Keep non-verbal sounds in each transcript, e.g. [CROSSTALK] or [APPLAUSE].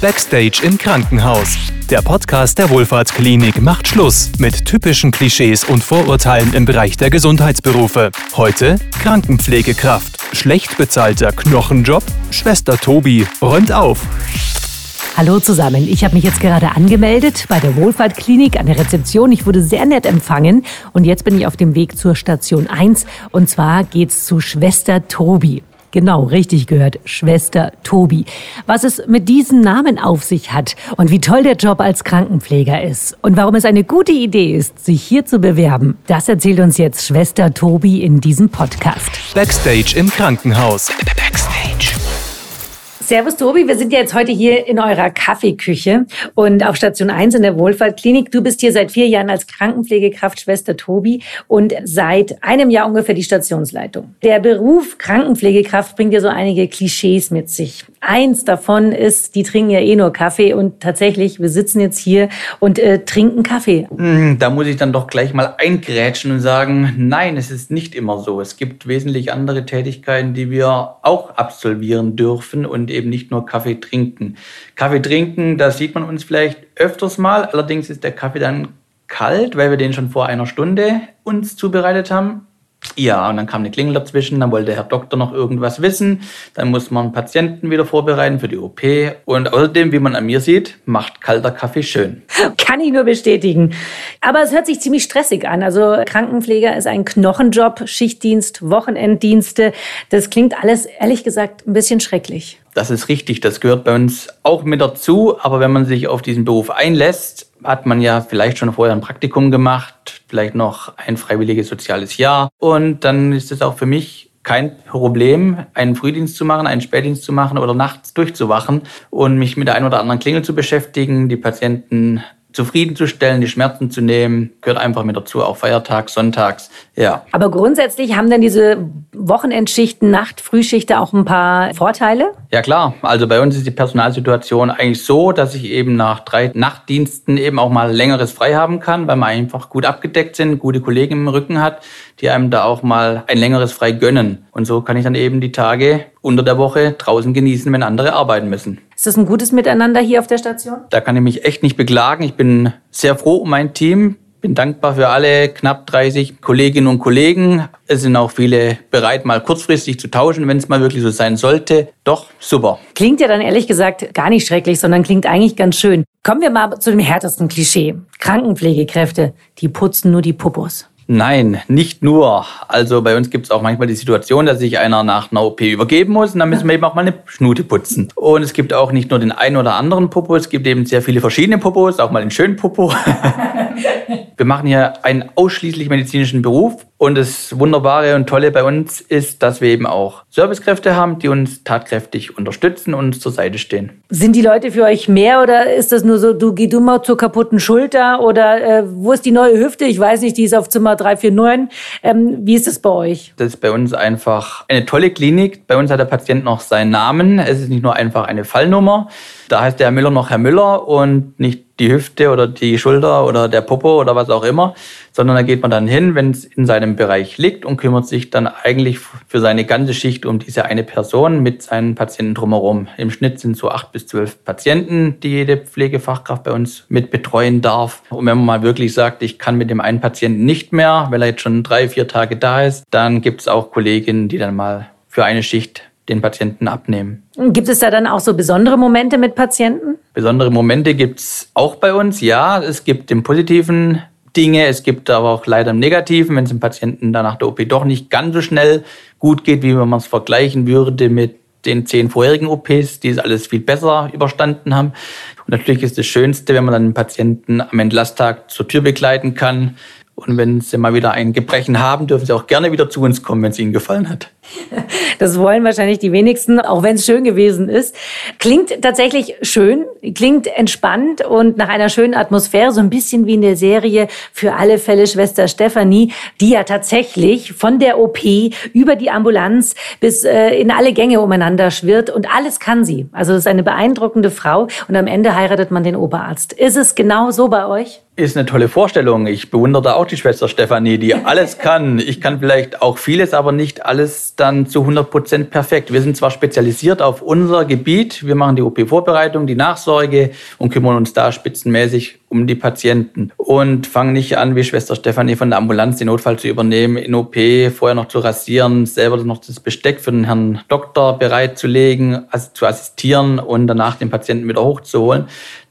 Backstage im Krankenhaus. Der Podcast der Wohlfahrtsklinik macht Schluss mit typischen Klischees und Vorurteilen im Bereich der Gesundheitsberufe. Heute Krankenpflegekraft, schlecht bezahlter Knochenjob, Schwester Tobi räumt auf. Hallo zusammen, ich habe mich jetzt gerade angemeldet bei der Wohlfahrtklinik an der Rezeption. Ich wurde sehr nett empfangen und jetzt bin ich auf dem Weg zur Station 1 und zwar geht's zu Schwester Tobi. Genau, richtig gehört, Schwester Tobi. Was es mit diesem Namen auf sich hat und wie toll der Job als Krankenpfleger ist und warum es eine gute Idee ist, sich hier zu bewerben, das erzählt uns jetzt Schwester Tobi in diesem Podcast. Backstage im Krankenhaus. Servus Tobi, wir sind ja jetzt heute hier in eurer Kaffeeküche und auf Station 1 in der Wohlfahrtklinik. Du bist hier seit vier Jahren als Krankenpflegekraft Schwester Tobi und seit einem Jahr ungefähr die Stationsleitung. Der Beruf Krankenpflegekraft bringt ja so einige Klischees mit sich. Eins davon ist, die trinken ja eh nur Kaffee und tatsächlich, wir sitzen jetzt hier und äh, trinken Kaffee. Hm, da muss ich dann doch gleich mal eingrätschen und sagen, nein, es ist nicht immer so. Es gibt wesentlich andere Tätigkeiten, die wir auch absolvieren dürfen und eben nicht nur Kaffee trinken. Kaffee trinken, da sieht man uns vielleicht öfters mal. Allerdings ist der Kaffee dann kalt, weil wir den schon vor einer Stunde uns zubereitet haben. Ja, und dann kam eine Klingel dazwischen, dann wollte der Herr Doktor noch irgendwas wissen, dann muss man Patienten wieder vorbereiten für die OP und außerdem, wie man an mir sieht, macht kalter Kaffee schön. [LAUGHS] Kann ich nur bestätigen. Aber es hört sich ziemlich stressig an. Also Krankenpfleger ist ein Knochenjob, Schichtdienst, Wochenenddienste. Das klingt alles, ehrlich gesagt, ein bisschen schrecklich. Das ist richtig, das gehört bei uns auch mit dazu, aber wenn man sich auf diesen Beruf einlässt, hat man ja vielleicht schon vorher ein Praktikum gemacht, vielleicht noch ein freiwilliges soziales Jahr. Und dann ist es auch für mich kein Problem, einen Frühdienst zu machen, einen Spätdienst zu machen oder nachts durchzuwachen und mich mit der einen oder anderen Klingel zu beschäftigen, die Patienten zufriedenzustellen, die Schmerzen zu nehmen, gehört einfach mit dazu, auch feiertags, sonntags, ja. Aber grundsätzlich haben dann diese Wochenendschichten, Nacht, Frühschichte auch ein paar Vorteile? Ja klar, also bei uns ist die Personalsituation eigentlich so, dass ich eben nach drei Nachtdiensten eben auch mal längeres frei haben kann, weil wir einfach gut abgedeckt sind, gute Kollegen im Rücken hat, die einem da auch mal ein längeres frei gönnen. Und so kann ich dann eben die Tage unter der Woche draußen genießen, wenn andere arbeiten müssen. Ist das ein gutes Miteinander hier auf der Station? Da kann ich mich echt nicht beklagen. Ich bin sehr froh um mein Team. Bin dankbar für alle knapp 30 Kolleginnen und Kollegen. Es sind auch viele bereit, mal kurzfristig zu tauschen, wenn es mal wirklich so sein sollte. Doch, super. Klingt ja dann ehrlich gesagt gar nicht schrecklich, sondern klingt eigentlich ganz schön. Kommen wir mal zu dem härtesten Klischee. Krankenpflegekräfte, die putzen nur die Puppos. Nein, nicht nur. Also bei uns gibt es auch manchmal die Situation, dass sich einer nach einer OP übergeben muss und dann müssen wir eben auch mal eine Schnute putzen. Und es gibt auch nicht nur den einen oder anderen Popo, es gibt eben sehr viele verschiedene Popos, auch mal den schönen Popo. [LAUGHS] wir machen hier einen ausschließlich medizinischen Beruf und das Wunderbare und Tolle bei uns ist, dass wir eben auch Servicekräfte haben, die uns tatkräftig unterstützen und uns zur Seite stehen. Sind die Leute für euch mehr oder ist das nur so, du geh du mal zur kaputten Schulter oder äh, wo ist die neue Hüfte? Ich weiß nicht, die ist auf Zimmer 349. Ähm, wie ist es bei euch? Das ist bei uns einfach eine tolle Klinik. Bei uns hat der Patient noch seinen Namen. Es ist nicht nur einfach eine Fallnummer. Da heißt der Herr Müller noch Herr Müller und nicht die Hüfte oder die Schulter oder der Popo oder was auch immer, sondern da geht man dann hin, wenn es in seinem Bereich liegt und kümmert sich dann eigentlich für seine ganze Schicht um diese eine Person mit seinen Patienten drumherum. Im Schnitt sind so acht bis zwölf Patienten, die jede Pflegefachkraft bei uns mit betreuen darf. Und wenn man mal wirklich sagt, ich kann mit dem einen Patienten nicht mehr, weil er jetzt schon drei, vier Tage da ist, dann gibt es auch Kolleginnen, die dann mal für eine Schicht den Patienten abnehmen. Gibt es da dann auch so besondere Momente mit Patienten? Besondere Momente gibt es auch bei uns, ja. Es gibt den positiven Dinge, es gibt aber auch leider im Negativen, wenn es dem Patienten dann nach der OP doch nicht ganz so schnell gut geht, wie wenn man es vergleichen würde mit den zehn vorherigen OPs, die es alles viel besser überstanden haben. Und natürlich ist das Schönste, wenn man dann den Patienten am Entlasttag zur Tür begleiten kann. Und wenn Sie mal wieder ein Gebrechen haben, dürfen Sie auch gerne wieder zu uns kommen, wenn es Ihnen gefallen hat. [LAUGHS] Das wollen wahrscheinlich die wenigsten, auch wenn es schön gewesen ist. Klingt tatsächlich schön, klingt entspannt und nach einer schönen Atmosphäre, so ein bisschen wie in der Serie Für alle Fälle Schwester Stefanie, die ja tatsächlich von der OP über die Ambulanz bis äh, in alle Gänge umeinander schwirrt und alles kann sie. Also es ist eine beeindruckende Frau und am Ende heiratet man den Oberarzt. Ist es genau so bei euch? Ist eine tolle Vorstellung. Ich bewundere da auch die Schwester Stefanie, die [LAUGHS] alles kann. Ich kann vielleicht auch vieles, aber nicht alles dann zu 100 Prozent perfekt. Wir sind zwar spezialisiert auf unser Gebiet, wir machen die OP-Vorbereitung, die Nachsorge und kümmern uns da spitzenmäßig um die Patienten und fangen nicht an, wie Schwester Stefanie von der Ambulanz den Notfall zu übernehmen, in OP vorher noch zu rasieren, selber noch das Besteck für den Herrn Doktor bereitzulegen, also zu assistieren und danach den Patienten wieder hochzuholen.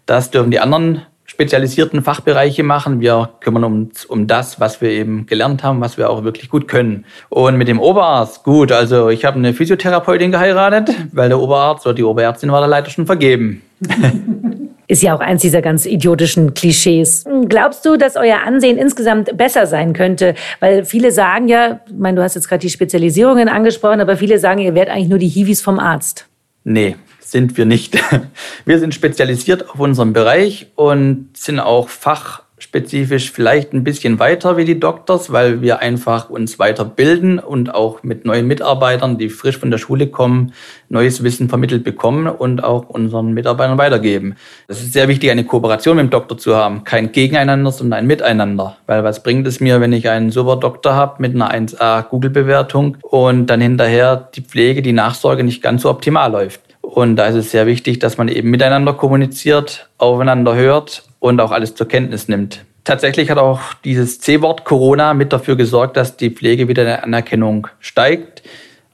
Das dürfen die anderen spezialisierten Fachbereiche machen. Wir kümmern uns um das, was wir eben gelernt haben, was wir auch wirklich gut können. Und mit dem Oberarzt, gut, also ich habe eine Physiotherapeutin geheiratet, weil der Oberarzt oder die Oberärztin war da leider schon vergeben. [LAUGHS] Ist ja auch eins dieser ganz idiotischen Klischees. Glaubst du, dass euer Ansehen insgesamt besser sein könnte? Weil viele sagen ja, ich meine, du hast jetzt gerade die Spezialisierungen angesprochen, aber viele sagen, ihr werdet eigentlich nur die Hiwis vom Arzt. Nee, sind wir nicht. [LAUGHS] Wir sind spezialisiert auf unserem Bereich und sind auch fachspezifisch vielleicht ein bisschen weiter wie die Doktors, weil wir einfach uns weiterbilden und auch mit neuen Mitarbeitern, die frisch von der Schule kommen, neues Wissen vermittelt bekommen und auch unseren Mitarbeitern weitergeben. Es ist sehr wichtig, eine Kooperation mit dem Doktor zu haben. Kein Gegeneinander, sondern ein Miteinander. Weil was bringt es mir, wenn ich einen super Doktor habe mit einer 1A Google-Bewertung und dann hinterher die Pflege, die Nachsorge nicht ganz so optimal läuft? Und da ist es sehr wichtig, dass man eben miteinander kommuniziert, aufeinander hört und auch alles zur Kenntnis nimmt. Tatsächlich hat auch dieses C-Wort Corona mit dafür gesorgt, dass die Pflege wieder in Anerkennung steigt,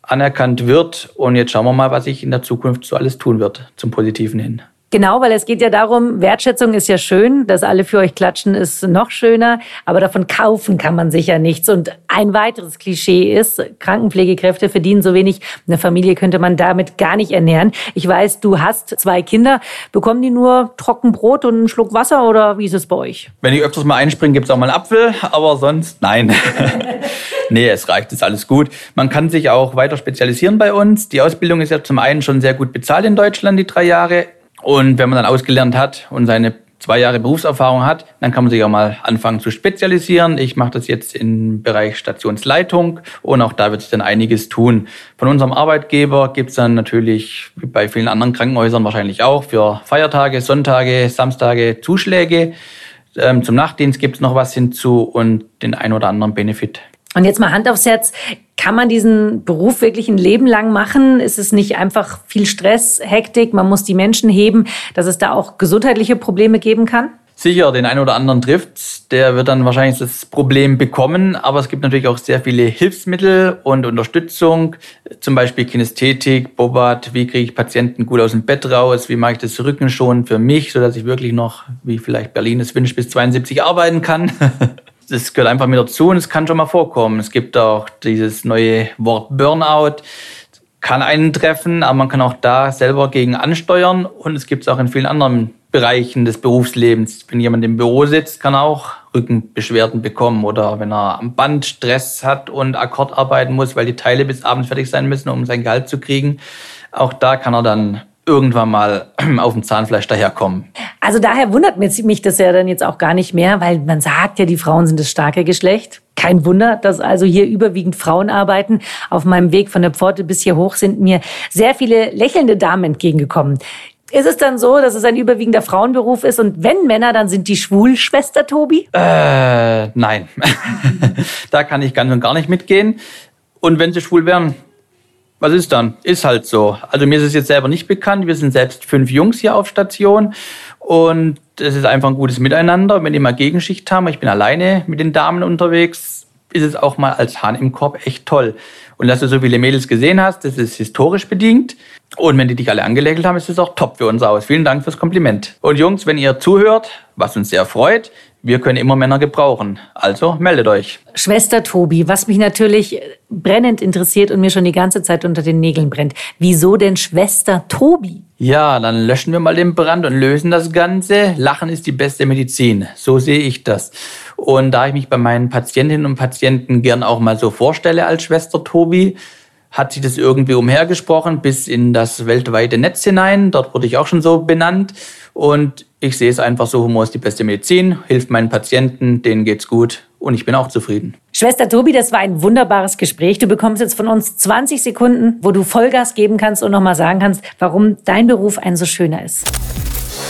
anerkannt wird. Und jetzt schauen wir mal, was sich in der Zukunft so alles tun wird zum Positiven hin. Genau, weil es geht ja darum, Wertschätzung ist ja schön, dass alle für euch klatschen ist noch schöner, aber davon kaufen kann man sicher nichts. Und ein weiteres Klischee ist, Krankenpflegekräfte verdienen so wenig, eine Familie könnte man damit gar nicht ernähren. Ich weiß, du hast zwei Kinder, bekommen die nur Trockenbrot und einen Schluck Wasser oder wie ist es bei euch? Wenn ich öfters mal einspringe, gibt es auch mal einen Apfel, aber sonst nein. [LAUGHS] nee, es reicht, ist alles gut. Man kann sich auch weiter spezialisieren bei uns. Die Ausbildung ist ja zum einen schon sehr gut bezahlt in Deutschland, die drei Jahre. Und wenn man dann ausgelernt hat und seine zwei Jahre Berufserfahrung hat, dann kann man sich auch mal anfangen zu spezialisieren. Ich mache das jetzt im Bereich Stationsleitung und auch da wird sich dann einiges tun. Von unserem Arbeitgeber gibt es dann natürlich, wie bei vielen anderen Krankenhäusern wahrscheinlich auch, für Feiertage, Sonntage, Samstage Zuschläge. Ähm, zum Nachtdienst gibt es noch was hinzu und den ein oder anderen Benefit. Und jetzt mal Hand aufs Herz, kann man diesen Beruf wirklich ein Leben lang machen? Ist es nicht einfach viel Stress, Hektik, man muss die Menschen heben, dass es da auch gesundheitliche Probleme geben kann? Sicher, den einen oder anderen trifft, der wird dann wahrscheinlich das Problem bekommen, aber es gibt natürlich auch sehr viele Hilfsmittel und Unterstützung, zum Beispiel Kinästhetik, Bobat, wie kriege ich Patienten gut aus dem Bett raus, wie mache ich das Rücken schon für mich, sodass ich wirklich noch, wie vielleicht Berlin es wünscht, bis 72 arbeiten kann. [LAUGHS] das gehört einfach mit dazu und es kann schon mal vorkommen. Es gibt auch dieses neue Wort Burnout, kann einen treffen, aber man kann auch da selber gegen ansteuern und es gibt es auch in vielen anderen Bereichen des Berufslebens. Wenn jemand im Büro sitzt, kann er auch Rückenbeschwerden bekommen oder wenn er am Band Stress hat und Akkord arbeiten muss, weil die Teile bis abends fertig sein müssen, um sein Gehalt zu kriegen. Auch da kann er dann irgendwann mal [CLEARS THROAT] auf dem Zahnfleisch daherkommen. Also daher wundert mich das ja dann jetzt auch gar nicht mehr, weil man sagt ja, die Frauen sind das starke Geschlecht. Kein Wunder, dass also hier überwiegend Frauen arbeiten. Auf meinem Weg von der Pforte bis hier hoch sind mir sehr viele lächelnde Damen entgegengekommen. Ist es dann so, dass es ein überwiegender Frauenberuf ist und wenn Männer, dann sind die schwul, Schwester Tobi? Äh, nein. [LAUGHS] da kann ich ganz und gar nicht mitgehen. Und wenn sie schwul wären, was ist dann? Ist halt so. Also mir ist es jetzt selber nicht bekannt. Wir sind selbst fünf Jungs hier auf Station und es ist einfach ein gutes Miteinander. Wenn die mal Gegenschicht haben, ich bin alleine mit den Damen unterwegs, ist es auch mal als Hahn im Korb echt toll. Und dass du so viele Mädels gesehen hast, das ist historisch bedingt. Und wenn die dich alle angelächelt haben, ist es auch top für uns aus. Vielen Dank fürs Kompliment. Und Jungs, wenn ihr zuhört, was uns sehr freut, wir können immer Männer gebrauchen. Also meldet euch. Schwester Tobi, was mich natürlich brennend interessiert und mir schon die ganze Zeit unter den Nägeln brennt. Wieso denn Schwester Tobi? Ja, dann löschen wir mal den Brand und lösen das Ganze. Lachen ist die beste Medizin. So sehe ich das. Und da ich mich bei meinen Patientinnen und Patienten gern auch mal so vorstelle als Schwester Tobi, hat sich das irgendwie umhergesprochen bis in das weltweite Netz hinein. Dort wurde ich auch schon so benannt. Und ich sehe es einfach so, Humor ist die beste Medizin, hilft meinen Patienten, denen geht's gut und ich bin auch zufrieden. Schwester Tobi, das war ein wunderbares Gespräch. Du bekommst jetzt von uns 20 Sekunden, wo du Vollgas geben kannst und nochmal sagen kannst, warum dein Beruf ein so schöner ist.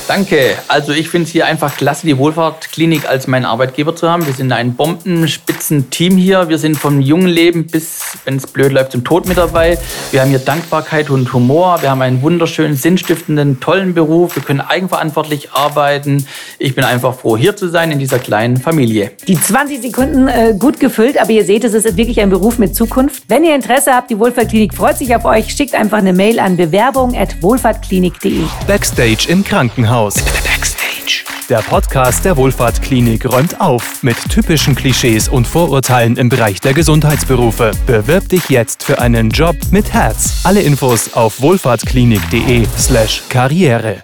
Danke. Also ich finde es hier einfach klasse, die Wohlfahrtklinik als meinen Arbeitgeber zu haben. Wir sind ein bombenspitzen Team hier. Wir sind vom jungen Leben bis, wenn es blöd läuft, zum Tod mit dabei. Wir haben hier Dankbarkeit und Humor. Wir haben einen wunderschönen, sinnstiftenden, tollen Beruf. Wir können eigenverantwortlich arbeiten. Ich bin einfach froh, hier zu sein in dieser kleinen Familie. Die 20 Sekunden äh, gut gefüllt, aber ihr seht, es ist wirklich ein Beruf mit Zukunft. Wenn ihr Interesse habt, die Wohlfahrtklinik freut sich auf euch. Schickt einfach eine Mail an bewerbung.wohlfahrtklinik.de. Backstage im Krankenhaus. Backstage. Der Podcast der Wohlfahrtklinik räumt auf mit typischen Klischees und Vorurteilen im Bereich der Gesundheitsberufe. Bewirb dich jetzt für einen Job mit Herz. Alle Infos auf wohlfahrtklinik.de/slash Karriere.